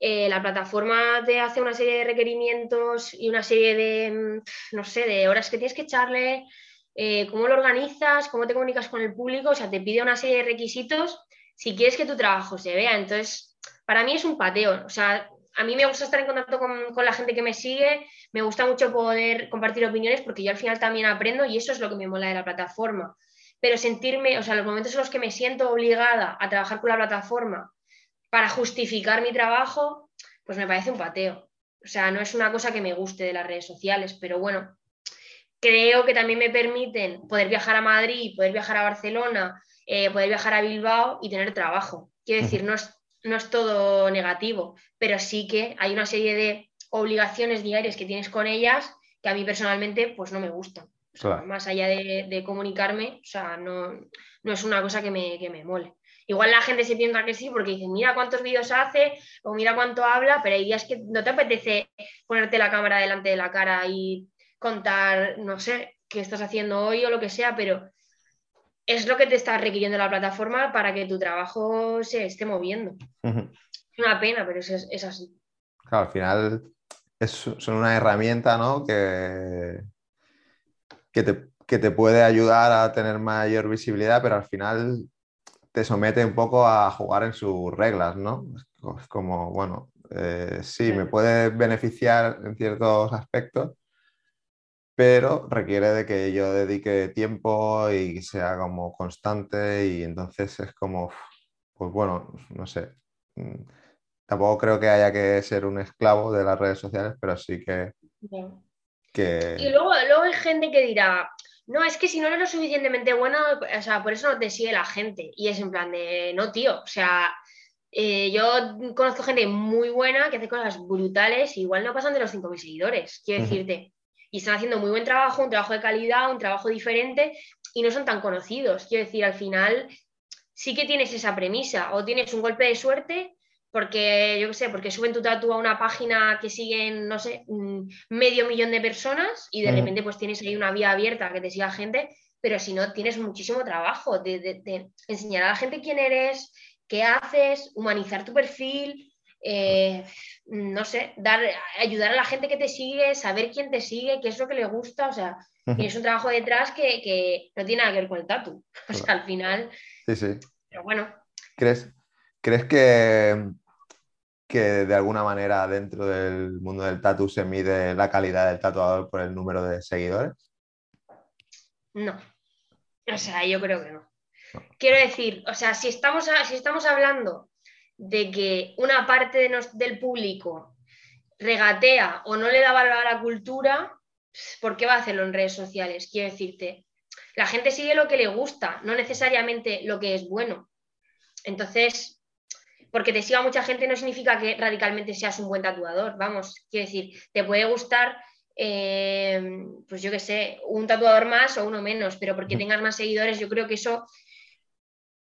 eh, la plataforma te hace una serie de requerimientos y una serie de, mm, no sé, de horas que tienes que echarle, eh, cómo lo organizas, cómo te comunicas con el público, o sea, te pide una serie de requisitos si quieres que tu trabajo se vea. Entonces, para mí es un pateo, o sea, a mí me gusta estar en contacto con, con, la gente que me sigue, me gusta mucho poder compartir opiniones porque yo al final también aprendo y eso es lo que me mola de la plataforma. Pero sentirme, o sea, los momentos en los que me siento obligada a trabajar con la plataforma para justificar mi trabajo, pues me parece un pateo. O sea, no es una cosa que me guste de las redes sociales, pero bueno, creo que también me permiten poder viajar a Madrid, poder viajar a Barcelona, eh, poder viajar a Bilbao y tener trabajo. Quiero decir, no es, no es todo negativo, pero sí que hay una serie de obligaciones diarias que tienes con ellas que a mí personalmente pues no me gustan. Más allá de, comunicarme, o sea, no, no es una cosa que me, que me mole. Igual la gente se piensa que sí porque dice, mira cuántos vídeos hace o mira cuánto habla, pero hay días que no te apetece ponerte la cámara delante de la cara y contar, no sé, qué estás haciendo hoy o lo que sea, pero es lo que te está requiriendo la plataforma para que tu trabajo se esté moviendo. Es una pena, pero es, así. Claro, al final es, son una herramienta ¿no? que, que, te, que te puede ayudar a tener mayor visibilidad, pero al final te somete un poco a jugar en sus reglas, ¿no? Es como, bueno, eh, sí, me puede beneficiar en ciertos aspectos, pero requiere de que yo dedique tiempo y sea como constante y entonces es como, pues bueno, no sé. Mm, tampoco creo que haya que ser un esclavo de las redes sociales, pero sí que... que... Y luego, luego hay gente que dirá, no, es que si no eres lo suficientemente bueno, o sea, por eso no te sigue la gente. Y es en plan de, no, tío, o sea, eh, yo conozco gente muy buena que hace cosas brutales, igual no pasan de los 5.000 seguidores, quiero decirte. Y están haciendo muy buen trabajo, un trabajo de calidad, un trabajo diferente, y no son tan conocidos. Quiero decir, al final sí que tienes esa premisa, o tienes un golpe de suerte, porque yo qué sé, porque suben tu tatu a una página que siguen, no sé, medio millón de personas y de repente pues tienes ahí una vía abierta que te siga gente, pero si no, tienes muchísimo trabajo de, enseñar a la gente quién eres, qué haces, humanizar tu perfil, eh, no sé, dar, ayudar a la gente que te sigue, saber quién te sigue, qué es lo que le gusta, o sea, tienes un trabajo detrás que, no tiene nada que ver con el tatu. O sea, al final... Sí, sí. Pero bueno. ¿Crees, ¿crees que, que de alguna manera dentro del mundo del tatu se mide la calidad del tatuador por el número de seguidores? No. O sea, yo creo que no. Quiero decir, o sea, si estamos, si estamos hablando de que una parte del público regatea o no le da valor a la cultura, ¿por qué va a hacerlo en redes sociales? Quiero decirte, la gente sigue lo que le gusta, no necesariamente lo que es bueno. Entonces, porque te siga mucha gente no significa que radicalmente seas un buen tatuador. Vamos, quiero decir, te puede gustar, eh, pues yo qué sé, un tatuador más o uno menos, pero porque tengas más seguidores, yo creo que eso,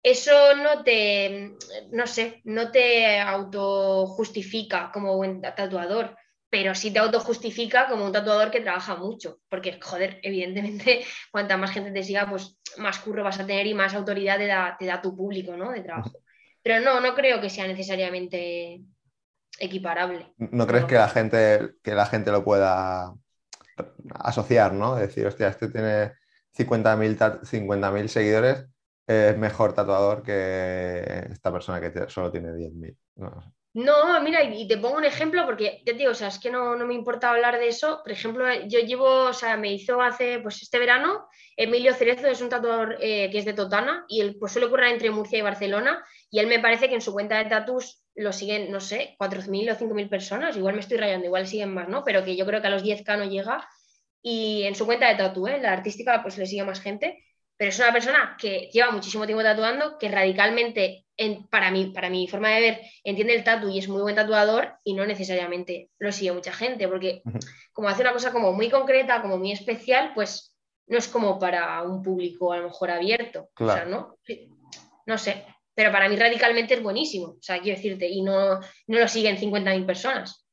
eso no te, no sé, no te autojustifica como buen tatuador, pero sí te autojustifica como un tatuador que trabaja mucho, porque, joder, evidentemente, cuanta más gente te siga, pues más curro vas a tener y más autoridad te da, te da tu público, ¿no? De trabajo. Pero no, no creo que sea necesariamente equiparable. ¿No crees que la gente, que la gente lo pueda asociar, ¿no? Decir, hostia, este tiene 50.000 50 seguidores, es mejor tatuador que esta persona que solo tiene 10.000. No, no, mira, y te pongo un ejemplo porque te digo, o sea, es que no, me importa hablar de eso. Por ejemplo, yo llevo, o sea, me hizo hace, pues este verano, Emilio Cerezo es un tatuador eh, que es de Totana y él pues suele ocurrir entre Murcia y Barcelona y él me parece que en su cuenta de tatus lo siguen, no sé, 4.000 o 5.000 personas, igual me estoy rayando, igual siguen más, ¿no? Pero que yo creo que a los 10K no llega y en su cuenta de tatu, ¿eh? la artística, pues le sigue más gente pero es una persona que lleva muchísimo tiempo tatuando, que radicalmente, para, mí, para mi forma de ver, entiende el tatu y es muy buen tatuador y no necesariamente lo sigue mucha gente, porque como hace una cosa como muy concreta, como muy especial, pues no es como para un público a lo mejor abierto. O sea, ¿no? no sé, pero para mí radicalmente es buenísimo, o sea, quiero decirte, y no, no lo siguen 50.000 personas.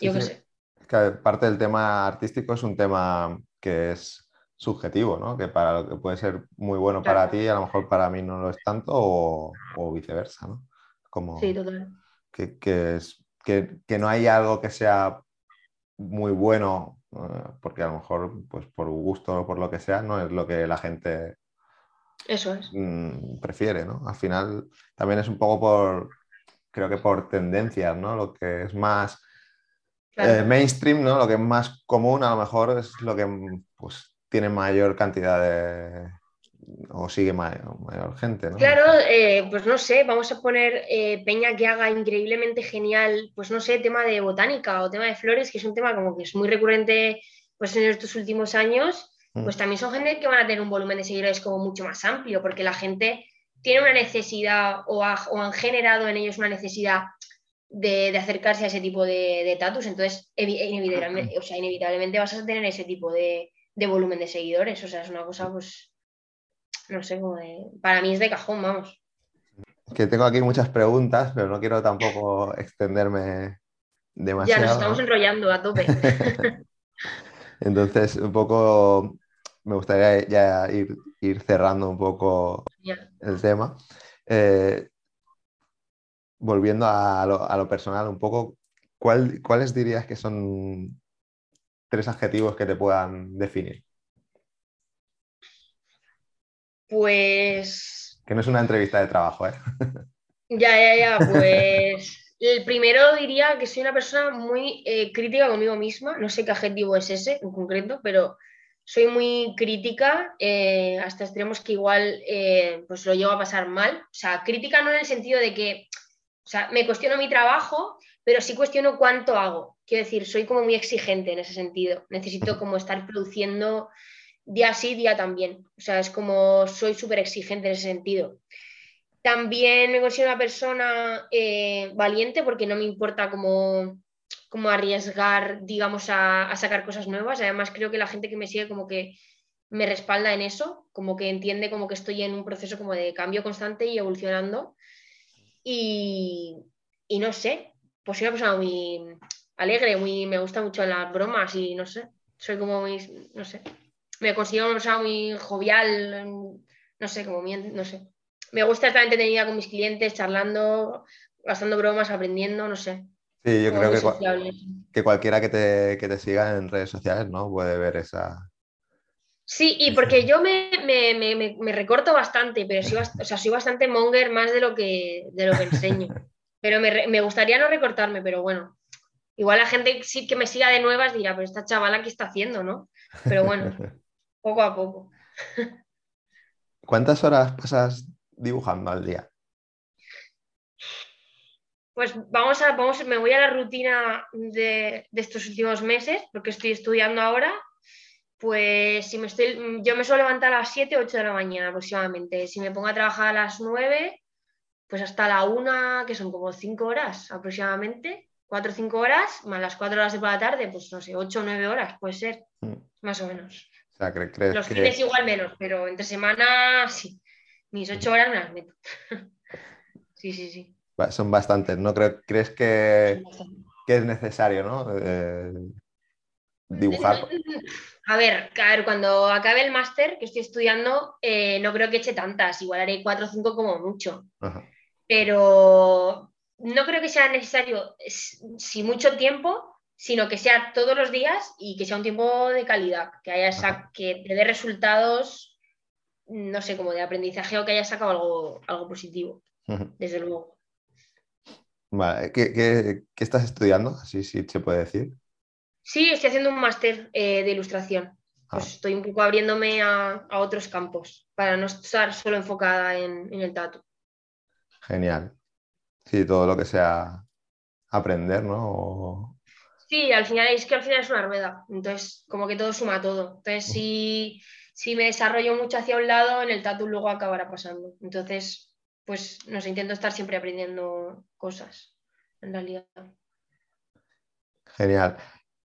Yo qué sé. Es que parte del tema artístico es un tema que es subjetivo, ¿no? Que para lo que puede ser muy bueno para ti, a lo mejor para mí no lo es tanto o, viceversa, ¿no? Como sí, total. Que, es, que, no hay algo que sea muy bueno, eh, porque a lo mejor, pues por gusto o por lo que sea, no es lo que la gente Eso es. Mm, prefiere, ¿no? Al final también es un poco por, creo que por tendencias, ¿no? Lo que es más eh, mainstream, ¿no? Lo que es más común a lo mejor es lo que pues, tiene mayor cantidad de, o sigue mayor, gente, ¿no? Claro, eh, pues no sé, vamos a poner eh, Peña que haga increíblemente genial, pues no sé, tema de botánica o tema de flores, que es un tema como que es muy recurrente pues en estos últimos años, mm. pues también son gente que van a tener un volumen de seguidores como mucho más amplio, porque la gente tiene una necesidad o, han generado en ellos una necesidad de, acercarse a ese tipo de, de tatus, entonces inevitablemente, o sea, inevitablemente vas a tener ese tipo de de volumen de seguidores. O sea, es una cosa, pues, no sé, como de... Para mí es de cajón, vamos. Que tengo aquí muchas preguntas, pero no quiero tampoco extenderme demasiado. Ya nos estamos enrollando a tope. Entonces, un poco me gustaría ya ir, ir cerrando un poco el tema. Eh, volviendo a lo, a lo, personal un poco, ¿cuál, ¿cuáles dirías que son tres adjetivos que te puedan definir. Pues. Que no es una entrevista de trabajo, ¿eh? Ya, ya, ya. Pues el primero diría que soy una persona muy eh, crítica conmigo misma. No sé qué adjetivo es ese en concreto, pero soy muy crítica eh, hasta extremos que igual eh, pues lo llevo a pasar mal. O sea, crítica no en el sentido de que, o sea, me cuestiono mi trabajo, pero sí cuestiono cuánto hago. Quiero decir, soy como muy exigente en ese sentido. Necesito como estar produciendo día sí, día también. O sea, es como soy súper exigente en ese sentido. También me considero una persona eh, valiente porque no me importa como, como arriesgar, digamos, a, sacar cosas nuevas. Además, creo que la gente que me sigue como que me respalda en eso, como que entiende como que estoy en un proceso como de cambio constante y evolucionando. Y no sé, pues soy una persona muy alegre, muy, me gusta mucho las bromas y no sé, soy como muy, no sé, me considero una persona muy jovial, no sé, como no sé. Me gusta estar entretenida con mis clientes, charlando, gastando bromas, aprendiendo, no sé. Sí, yo creo que, que, cualquiera que te, que te siga en redes sociales, ¿no? Puede ver esa, Sí, y porque yo me, recorto bastante, pero soy, o sea, soy bastante monger más de lo que, de lo que enseño. Pero me, gustaría no recortarme, pero bueno. Igual la gente sí que me siga de nuevas dirá, pero esta chavala, ¿qué está haciendo, no? Pero bueno, poco a poco. ¿Cuántas horas pasas dibujando al día? Pues vamos a, vamos, me voy a la rutina de, de estos últimos meses, porque estoy estudiando ahora pues si me estoy, yo me suelo levantar a las 7 o 8 de la mañana aproximadamente. Si me pongo a trabajar a las 9, pues hasta la 1, que son como 5 horas aproximadamente, 4 o 5 horas, más las 4 horas de por la tarde, pues no sé, 8 o 9 horas, puede ser, mm. más o menos. Los fines igual menos, pero entre semana sí. Mis 8 horas me las meto. sí, sí, sí. Son bastantes, ¿no? ¿Crees que, que es necesario, ¿no? Eh, dibujar. A ver, cuando acabe el máster que estoy estudiando, eh, no creo que eche tantas, igual haré cuatro o cinco como mucho. Pero no creo que sea necesario, si mucho tiempo, sino que sea todos los días y que sea un tiempo de calidad, que haya que te dé resultados, no sé, como de aprendizaje o que haya sacado algo, algo positivo, desde luego. Vale, ¿Qué, qué estás estudiando? Así sí se puede decir. Sí, estoy haciendo un máster eh, de ilustración. Pues ah. estoy un poco abriéndome a, otros campos para no estar solo enfocada en, el tatu. Genial. Sí, todo lo que sea aprender, ¿no? Sí, al final es que al final es una rueda. Entonces, como que todo suma todo. Entonces, si, si me desarrollo mucho hacia un lado, en el tatu luego acabará pasando. Entonces, pues no sé, intento estar siempre aprendiendo cosas, en realidad. Genial.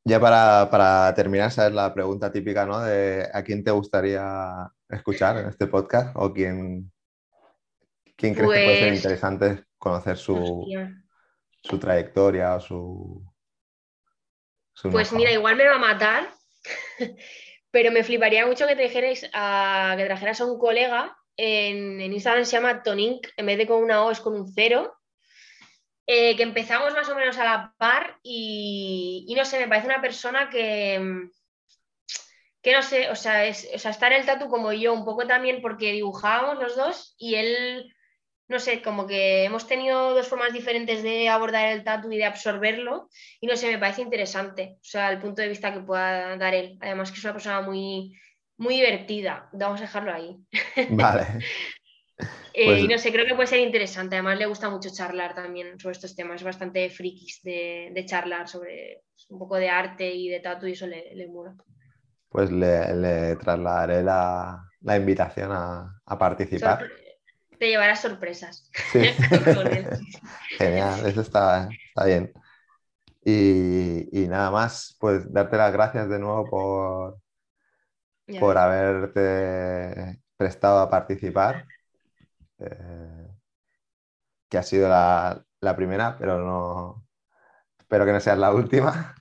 Ya para, terminar, ¿sabes la pregunta típica, ¿no? De a quién te gustaría escuchar en este podcast o quién, quién crees que puede ser pues interesante conocer su, su trayectoria o su, Pues mira, igual me va a matar, pero me fliparía mucho que, te dijerais a, que trajeras a un colega. En, en Instagram se llama Tonink, en vez de con una O es con un cero. Eh, que empezamos más o menos a la par y, no sé, me parece una persona que, que no sé, o sea, es, o sea, está en el tatu como yo, un poco también porque dibujábamos los dos y él, no sé, como que hemos tenido dos formas diferentes de abordar el tatu y de absorberlo y no sé, me parece interesante, o sea, el punto de vista que pueda dar él. Además que es una persona muy, muy divertida, vamos a dejarlo ahí. Vale. Eh, pues no sé, creo que puede ser interesante. Además, le gusta mucho charlar también sobre estos temas. Es bastante frikis de, charlar sobre un poco de arte y de tatu y eso le, le mola. Pues le, trasladaré la, invitación a, participar. Te llevarás sorpresas. Genial, eso está, bien. Y, y, nada más, pues darte las gracias de nuevo por, por haberte prestado a participar eh, que ha sido la, primera, pero no. Espero que no sea la última.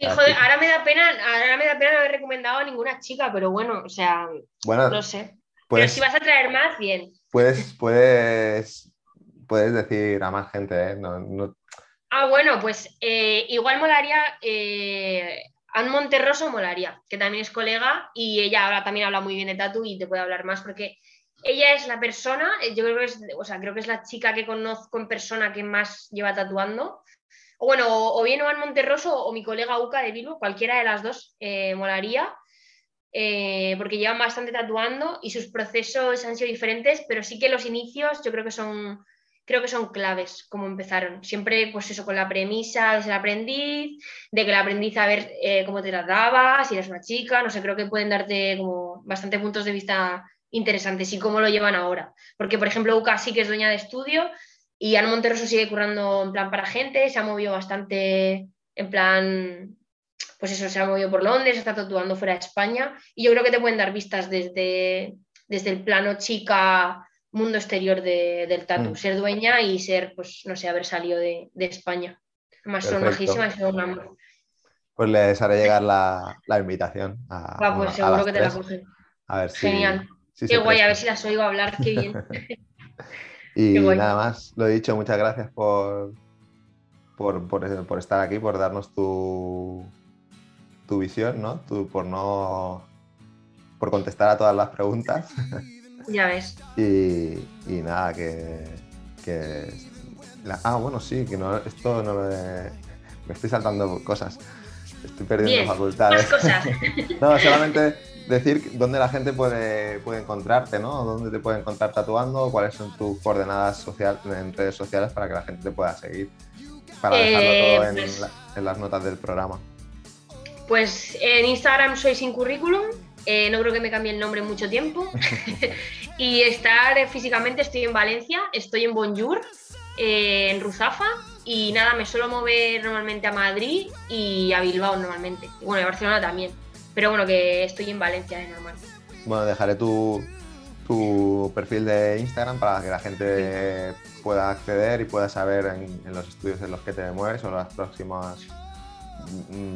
ahora me da pena, ahora me da pena no haber recomendado a ninguna chica, pero bueno, o sea, bueno, no sé. Pero si vas a traer más, bien. Puedes, puedes, puedes decir a más gente, ¿eh? Ah, bueno, pues eh, igual molaría. Eh, Anne Monterroso molaría, que también es colega y ella ahora también habla muy bien de tatu y te puede hablar más porque ella es la persona, eh, yo creo que es, o sea, creo que es la chica que conozco en persona que más lleva tatuando. O bueno, o, bien Juan Monterroso o mi colega Uca de Bilbo, cualquiera de las dos eh, molaría, eh, porque llevan bastante tatuando y sus procesos han sido diferentes, pero sí que los inicios yo creo que son, creo que son claves, como empezaron. Siempre, pues eso, con la premisa de ser aprendiz, de que el aprendiz a ver cómo te trataba, si eres una chica, no sé, creo que pueden darte como bastante puntos de vista interesantes y cómo lo llevan ahora. Porque, por ejemplo, Uca sí que es dueña de estudio y Ana Monterroso sigue currando en plan para gente, se ha movido bastante en plan, pues eso, se ha movido por Londres, está tatuando fuera de España y yo creo que te pueden dar vistas desde, desde el plano chica mundo exterior del tatu, Mm. ser dueña y ser, pues, no sé, haber salido de, de España. Más son Perfecto. majísimas y son un amor. Pues les haré llegar la, la invitación a, Va, pues a seguro que te la cogen. A ver si. Genial. si Qué guay, a ver si las oigo hablar, qué bien. Y Qué nada más, lo he dicho, muchas gracias por, por, por- por estar aquí, por darnos tu, tu visión, ¿no? Tu- por no por contestar a todas las preguntas. ya ves. Y, y nada, que, que la- ah, bueno, sí, que no, esto no he- me estoy saltando cosas. Estoy perdiendo Bien, facultades. Más cosas. No, solamente decir dónde la gente puede, puede encontrarte, ¿no? Dónde te puede encontrar tatuando, cuáles son tus coordenadas social, en redes sociales para que la gente te pueda seguir. Para dejarlo Eh, todo en, pues- la- en las notas del programa. Pues en Instagram soy sin currículum, eh, no creo que me cambie el nombre en mucho tiempo. y estar eh, físicamente, estoy en Valencia, estoy en Bonjour, eh, en Ruzafa, y nada, me suelo mover normalmente a Madrid y a Bilbao normalmente. Y bueno, y a Barcelona también. Pero bueno, que estoy en Valencia, es normal. Bueno, dejaré tu, tu perfil de Instagram para que la gente pueda acceder y pueda saber en, en los estudios en los que te mueves o las próximas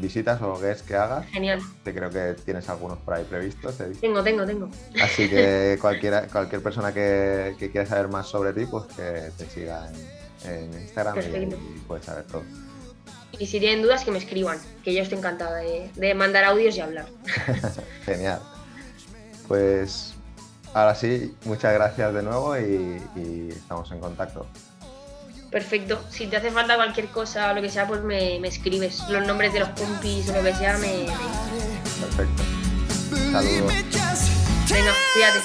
visitas o guests que hagas. Genial. Que creo que tienes algunos por ahí previstos. Tengo, tengo, tengo. Así que cualquiera, cualquier persona que, que quiera saber más sobre ti, pues que te siga en, en Instagram y, y puedes saber todo. Y si tienen dudas, que me escriban, que yo estoy encantada de, de mandar audios y hablar. Genial. Pues ahora sí, muchas gracias de nuevo y, y estamos en contacto. Perfecto. Si te hace falta cualquier cosa o lo que sea, pues me, me escribes. Los nombres de los compis o lo que sea, me. Perfecto. Saludos. Venga, mine.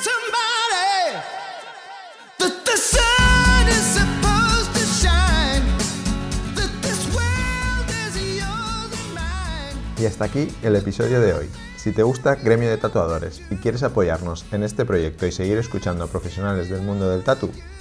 Y hasta aquí el episodio de hoy. Si te gusta Gremio de Tatuadores y quieres apoyarnos en este proyecto y seguir escuchando a profesionales del mundo del tatu,